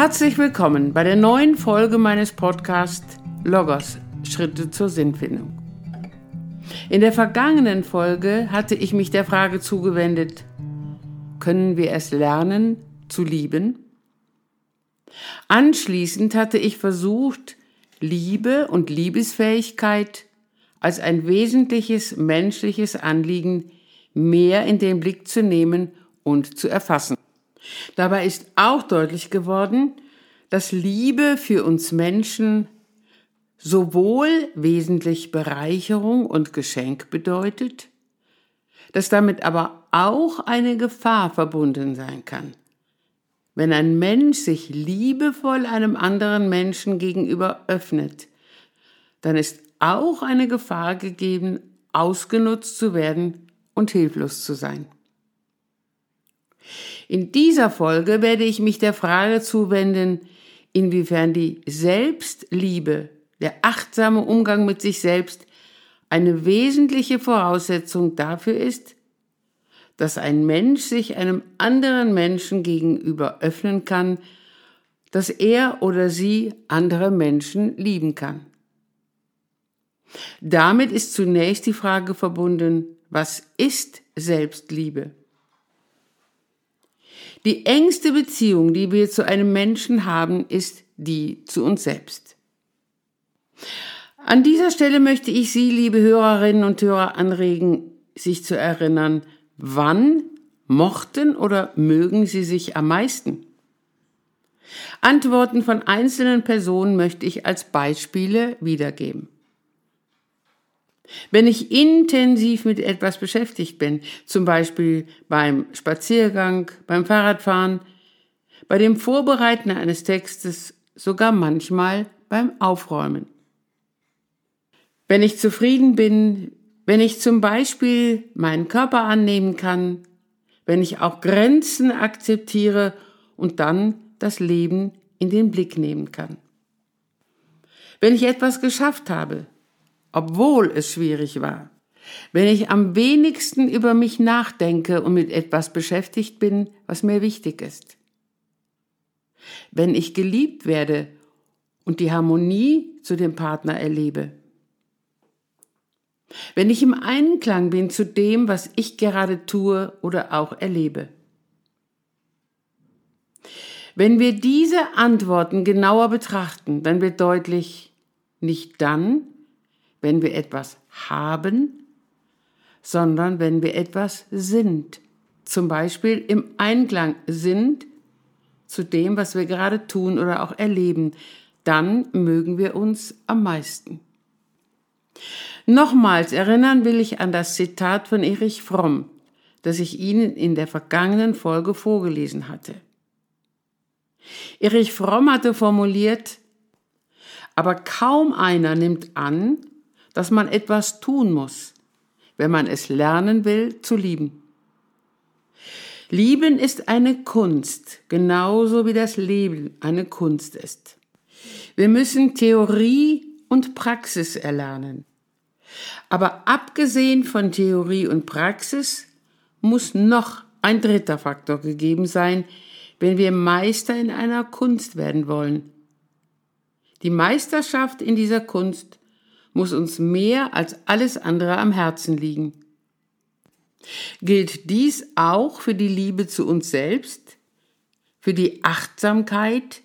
Herzlich willkommen bei der neuen Folge meines Podcasts Logos Schritte zur Sinnfindung. In der vergangenen Folge hatte ich mich der Frage zugewendet, können wir es lernen zu lieben? Anschließend hatte ich versucht, Liebe und Liebesfähigkeit als ein wesentliches menschliches Anliegen mehr in den Blick zu nehmen und zu erfassen. Dabei ist auch deutlich geworden, dass Liebe für uns Menschen sowohl wesentlich Bereicherung und Geschenk bedeutet, dass damit aber auch eine Gefahr verbunden sein kann. Wenn ein Mensch sich liebevoll einem anderen Menschen gegenüber öffnet, dann ist auch eine Gefahr gegeben, ausgenutzt zu werden und hilflos zu sein. In dieser Folge werde ich mich der Frage zuwenden, inwiefern die Selbstliebe, der achtsame Umgang mit sich selbst eine wesentliche Voraussetzung dafür ist, dass ein Mensch sich einem anderen Menschen gegenüber öffnen kann, dass er oder sie andere Menschen lieben kann. Damit ist zunächst die Frage verbunden, was ist Selbstliebe? Die engste Beziehung, die wir zu einem Menschen haben, ist die zu uns selbst. An dieser Stelle möchte ich Sie, liebe Hörerinnen und Hörer, anregen, sich zu erinnern, wann mochten oder mögen Sie sich am meisten? Antworten von einzelnen Personen möchte ich als Beispiele wiedergeben. Wenn ich intensiv mit etwas beschäftigt bin, zum Beispiel beim Spaziergang, beim Fahrradfahren, bei dem Vorbereiten eines Textes, sogar manchmal beim Aufräumen. Wenn ich zufrieden bin, wenn ich zum Beispiel meinen Körper annehmen kann, wenn ich auch Grenzen akzeptiere und dann das Leben in den Blick nehmen kann. Wenn ich etwas geschafft habe, obwohl es schwierig war. Wenn ich am wenigsten über mich nachdenke und mit etwas beschäftigt bin, was mir wichtig ist. Wenn ich geliebt werde und die Harmonie zu dem Partner erlebe. Wenn ich im Einklang bin zu dem, was ich gerade tue oder auch erlebe. Wenn wir diese Antworten genauer betrachten, dann wird deutlich, nicht dann, wenn wir etwas haben, sondern wenn wir etwas sind. Zum Beispiel im Einklang sind zu dem, was wir gerade tun oder auch erleben, dann mögen wir uns am meisten. Nochmals erinnern will ich an das Zitat von Erich Fromm, das ich Ihnen in der vergangenen Folge vorgelesen hatte. Erich Fromm hatte formuliert, aber kaum einer nimmt an, dass man etwas tun muss, wenn man es lernen will zu lieben. Lieben ist eine Kunst, genauso wie das Leben eine Kunst ist. Wir müssen Theorie und Praxis erlernen. Aber abgesehen von Theorie und Praxis muss noch ein dritter Faktor gegeben sein, wenn wir Meister in einer Kunst werden wollen. Die Meisterschaft in dieser Kunst muss uns mehr als alles andere am Herzen liegen. Gilt dies auch für die Liebe zu uns selbst, für die Achtsamkeit,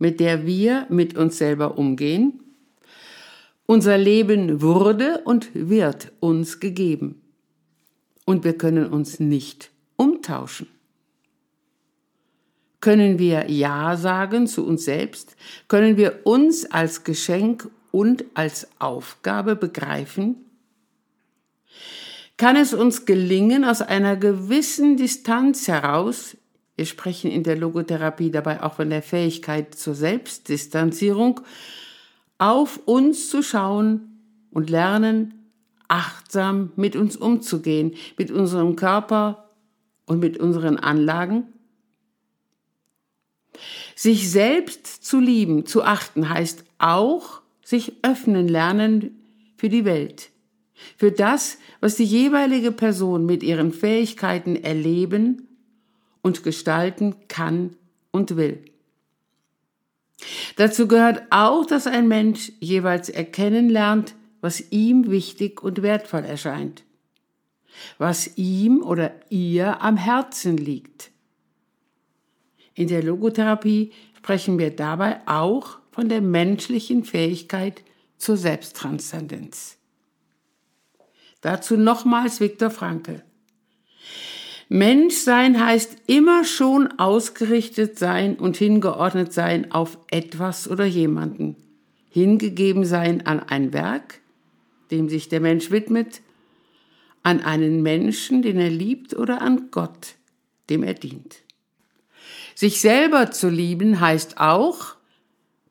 mit der wir mit uns selber umgehen? Unser Leben wurde und wird uns gegeben. Und wir können uns nicht umtauschen. Können wir Ja sagen zu uns selbst? Können wir uns als Geschenk und als Aufgabe begreifen? Kann es uns gelingen, aus einer gewissen Distanz heraus, wir sprechen in der Logotherapie dabei auch von der Fähigkeit zur Selbstdistanzierung, auf uns zu schauen und lernen, achtsam mit uns umzugehen, mit unserem Körper und mit unseren Anlagen? Sich selbst zu lieben, zu achten, heißt auch, sich öffnen lernen für die Welt, für das, was die jeweilige Person mit ihren Fähigkeiten erleben und gestalten kann und will. Dazu gehört auch, dass ein Mensch jeweils erkennen lernt, was ihm wichtig und wertvoll erscheint, was ihm oder ihr am Herzen liegt. In der Logotherapie sprechen wir dabei auch von der menschlichen Fähigkeit zur Selbsttranszendenz. Dazu nochmals Viktor Frankl. Menschsein heißt immer schon ausgerichtet sein und hingeordnet sein auf etwas oder jemanden, hingegeben sein an ein Werk, dem sich der Mensch widmet, an einen Menschen, den er liebt, oder an Gott, dem er dient. Sich selber zu lieben heißt auch,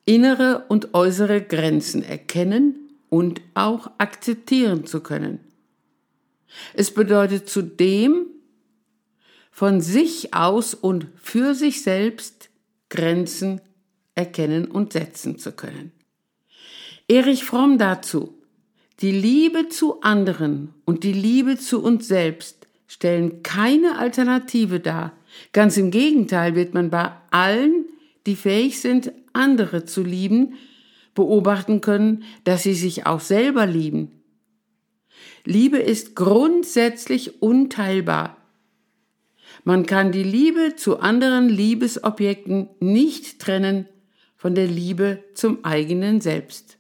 innere und äußere Grenzen erkennen und auch akzeptieren zu können. Es bedeutet zudem, von sich aus und für sich selbst Grenzen erkennen und setzen zu können. Erich Fromm dazu. Die Liebe zu anderen und die Liebe zu uns selbst stellen keine Alternative dar. Ganz im Gegenteil wird man bei allen, die fähig sind, andere zu lieben, beobachten können, dass sie sich auch selber lieben. Liebe ist grundsätzlich unteilbar. Man kann die Liebe zu anderen Liebesobjekten nicht trennen von der Liebe zum eigenen Selbst.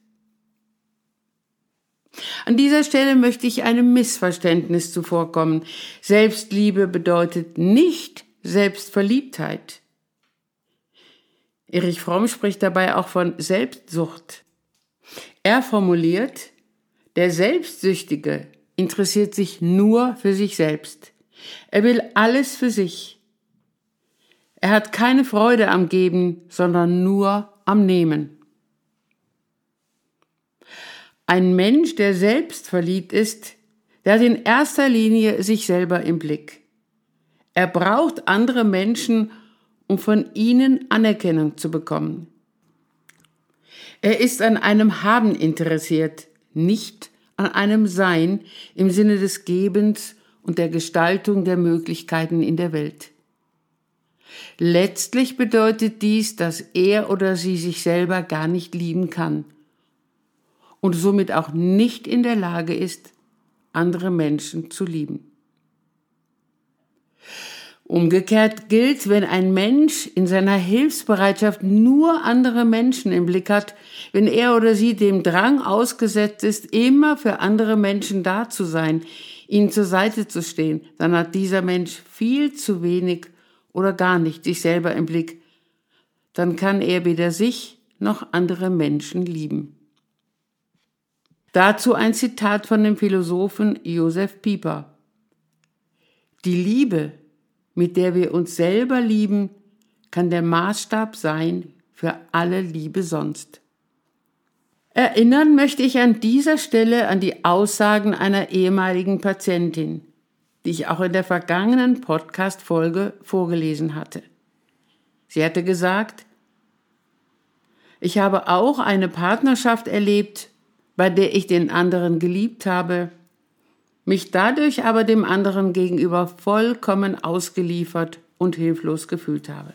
An dieser Stelle möchte ich einem Missverständnis zuvorkommen. Selbstliebe bedeutet nicht Selbstverliebtheit. Erich Fromm spricht dabei auch von Selbstsucht. Er formuliert, der Selbstsüchtige interessiert sich nur für sich selbst. Er will alles für sich. Er hat keine Freude am Geben, sondern nur am Nehmen. Ein Mensch, der selbst verliebt ist, der hat in erster Linie sich selber im Blick. Er braucht andere Menschen, um von ihnen Anerkennung zu bekommen. Er ist an einem Haben interessiert, nicht an einem Sein im Sinne des Gebens und der Gestaltung der Möglichkeiten in der Welt. Letztlich bedeutet dies, dass er oder sie sich selber gar nicht lieben kann und somit auch nicht in der Lage ist, andere Menschen zu lieben. Umgekehrt gilt, wenn ein Mensch in seiner Hilfsbereitschaft nur andere Menschen im Blick hat, wenn er oder sie dem Drang ausgesetzt ist, immer für andere Menschen da zu sein, ihnen zur Seite zu stehen, dann hat dieser Mensch viel zu wenig oder gar nicht sich selber im Blick. Dann kann er weder sich noch andere Menschen lieben. Dazu ein Zitat von dem Philosophen Josef Pieper. Die Liebe, mit der wir uns selber lieben, kann der Maßstab sein für alle Liebe sonst. Erinnern möchte ich an dieser Stelle an die Aussagen einer ehemaligen Patientin, die ich auch in der vergangenen Podcast-Folge vorgelesen hatte. Sie hatte gesagt, ich habe auch eine Partnerschaft erlebt, bei der ich den anderen geliebt habe, mich dadurch aber dem anderen gegenüber vollkommen ausgeliefert und hilflos gefühlt habe.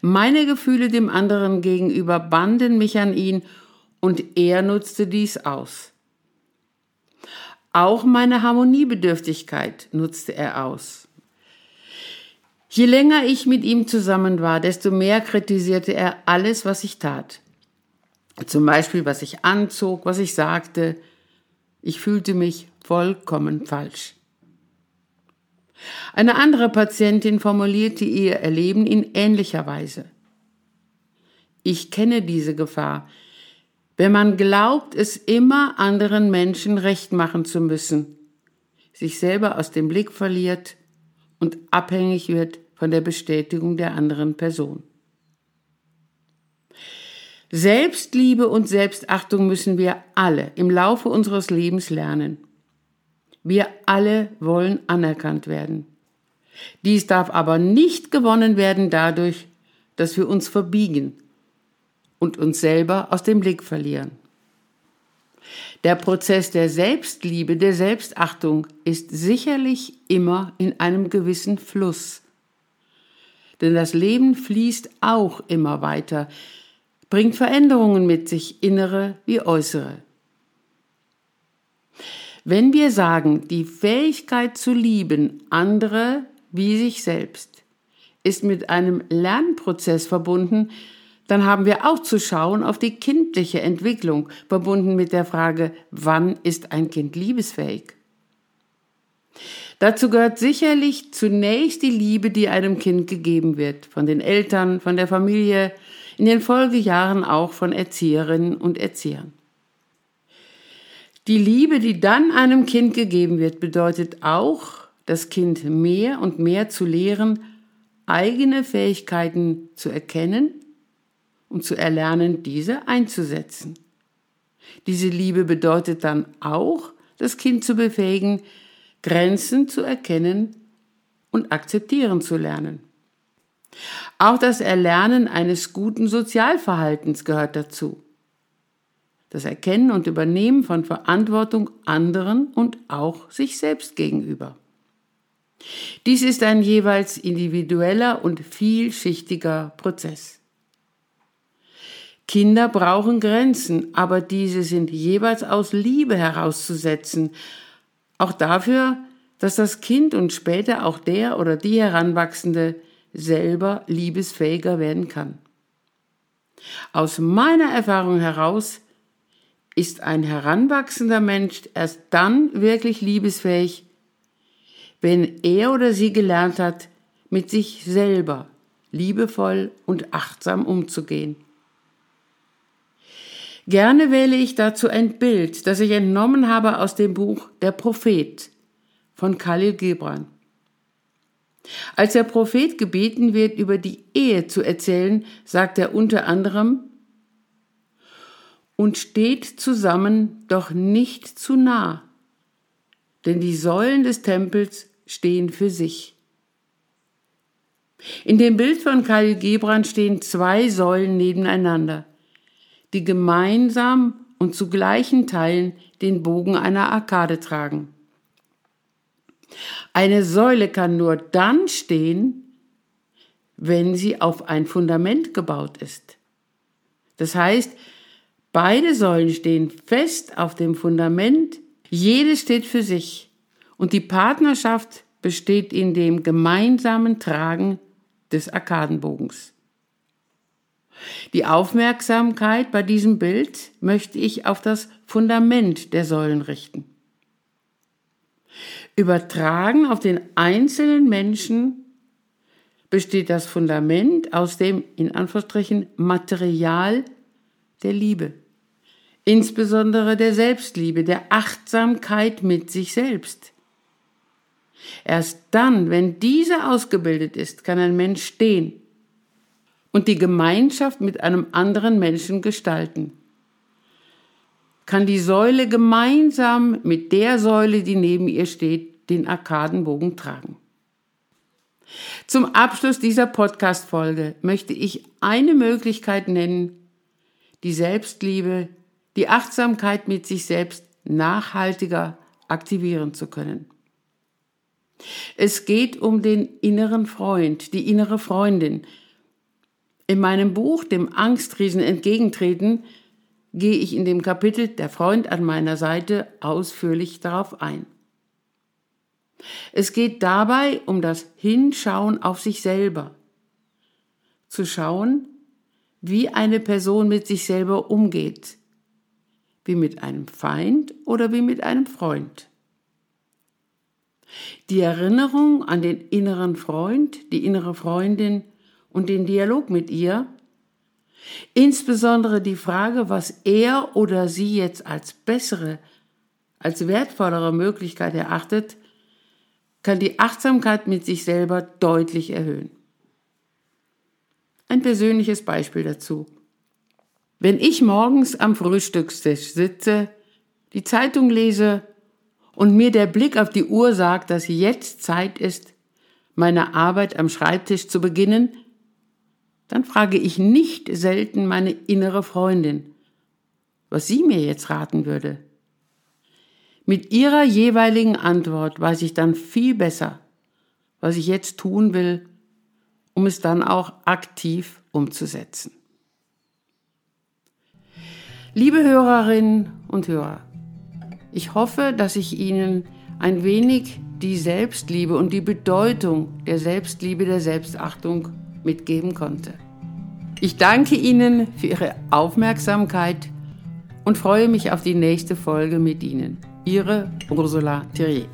Meine Gefühle dem anderen gegenüber banden mich an ihn und er nutzte dies aus. Auch meine Harmoniebedürftigkeit nutzte er aus. Je länger ich mit ihm zusammen war, desto mehr kritisierte er alles, was ich tat. Zum Beispiel, was ich anzog, was ich sagte. Ich fühlte mich vollkommen falsch. Eine andere Patientin formulierte ihr Erleben in ähnlicher Weise. Ich kenne diese Gefahr, wenn man glaubt, es immer anderen Menschen recht machen zu müssen, sich selber aus dem Blick verliert und abhängig wird von der Bestätigung der anderen Person. Selbstliebe und Selbstachtung müssen wir alle im Laufe unseres Lebens lernen. Wir alle wollen anerkannt werden. Dies darf aber nicht gewonnen werden dadurch, dass wir uns verbiegen und uns selber aus dem Blick verlieren. Der Prozess der Selbstliebe, der Selbstachtung ist sicherlich immer in einem gewissen Fluss. Denn das Leben fließt auch immer weiter, bringt Veränderungen mit sich, innere wie äußere. Wenn wir sagen, die Fähigkeit zu lieben andere wie sich selbst ist mit einem Lernprozess verbunden, dann haben wir auch zu schauen auf die kindliche Entwicklung, verbunden mit der Frage, wann ist ein Kind liebesfähig? Dazu gehört sicherlich zunächst die Liebe, die einem Kind gegeben wird, von den Eltern, von der Familie, in den Folgejahren auch von Erzieherinnen und Erziehern. Die Liebe, die dann einem Kind gegeben wird, bedeutet auch, das Kind mehr und mehr zu lehren, eigene Fähigkeiten zu erkennen und zu erlernen, diese einzusetzen. Diese Liebe bedeutet dann auch, das Kind zu befähigen, Grenzen zu erkennen und akzeptieren zu lernen. Auch das Erlernen eines guten Sozialverhaltens gehört dazu. Das Erkennen und Übernehmen von Verantwortung anderen und auch sich selbst gegenüber. Dies ist ein jeweils individueller und vielschichtiger Prozess. Kinder brauchen Grenzen, aber diese sind jeweils aus Liebe herauszusetzen auch dafür, dass das Kind und später auch der oder die Heranwachsende selber liebesfähiger werden kann. Aus meiner Erfahrung heraus ist ein heranwachsender Mensch erst dann wirklich liebesfähig, wenn er oder sie gelernt hat, mit sich selber liebevoll und achtsam umzugehen. Gerne wähle ich dazu ein Bild, das ich entnommen habe aus dem Buch Der Prophet von Khalil Gibran. Als der Prophet gebeten wird, über die Ehe zu erzählen, sagt er unter anderem, und steht zusammen, doch nicht zu nah, denn die Säulen des Tempels stehen für sich. In dem Bild von Khalil Gibran stehen zwei Säulen nebeneinander die gemeinsam und zu gleichen Teilen den Bogen einer Arkade tragen. Eine Säule kann nur dann stehen, wenn sie auf ein Fundament gebaut ist. Das heißt, beide Säulen stehen fest auf dem Fundament, jede steht für sich und die Partnerschaft besteht in dem gemeinsamen Tragen des Arkadenbogens. Die Aufmerksamkeit bei diesem Bild möchte ich auf das Fundament der Säulen richten. Übertragen auf den einzelnen Menschen besteht das Fundament aus dem, in Anführungsstrichen, Material der Liebe. Insbesondere der Selbstliebe, der Achtsamkeit mit sich selbst. Erst dann, wenn diese ausgebildet ist, kann ein Mensch stehen und die Gemeinschaft mit einem anderen Menschen gestalten. Kann die Säule gemeinsam mit der Säule, die neben ihr steht, den Arkadenbogen tragen. Zum Abschluss dieser Podcast-Folge möchte ich eine Möglichkeit nennen, die Selbstliebe, die Achtsamkeit mit sich selbst nachhaltiger aktivieren zu können. Es geht um den inneren Freund, die innere Freundin, in meinem Buch, dem Angstriesen entgegentreten, gehe ich in dem Kapitel Der Freund an meiner Seite ausführlich darauf ein. Es geht dabei um das Hinschauen auf sich selber. Zu schauen, wie eine Person mit sich selber umgeht. Wie mit einem Feind oder wie mit einem Freund. Die Erinnerung an den inneren Freund, die innere Freundin und den Dialog mit ihr, insbesondere die Frage, was er oder sie jetzt als bessere, als wertvollere Möglichkeit erachtet, kann die Achtsamkeit mit sich selber deutlich erhöhen. Ein persönliches Beispiel dazu. Wenn ich morgens am Frühstückstisch sitze, die Zeitung lese und mir der Blick auf die Uhr sagt, dass jetzt Zeit ist, meine Arbeit am Schreibtisch zu beginnen, dann frage ich nicht selten meine innere Freundin, was sie mir jetzt raten würde. Mit ihrer jeweiligen Antwort weiß ich dann viel besser, was ich jetzt tun will, um es dann auch aktiv umzusetzen. Liebe Hörerinnen und Hörer, ich hoffe, dass ich Ihnen ein wenig die Selbstliebe und die Bedeutung der Selbstliebe, der Selbstachtung mitgeben konnte. Ich danke Ihnen für Ihre Aufmerksamkeit und freue mich auf die nächste Folge mit Ihnen. Ihre Ursula Thierry.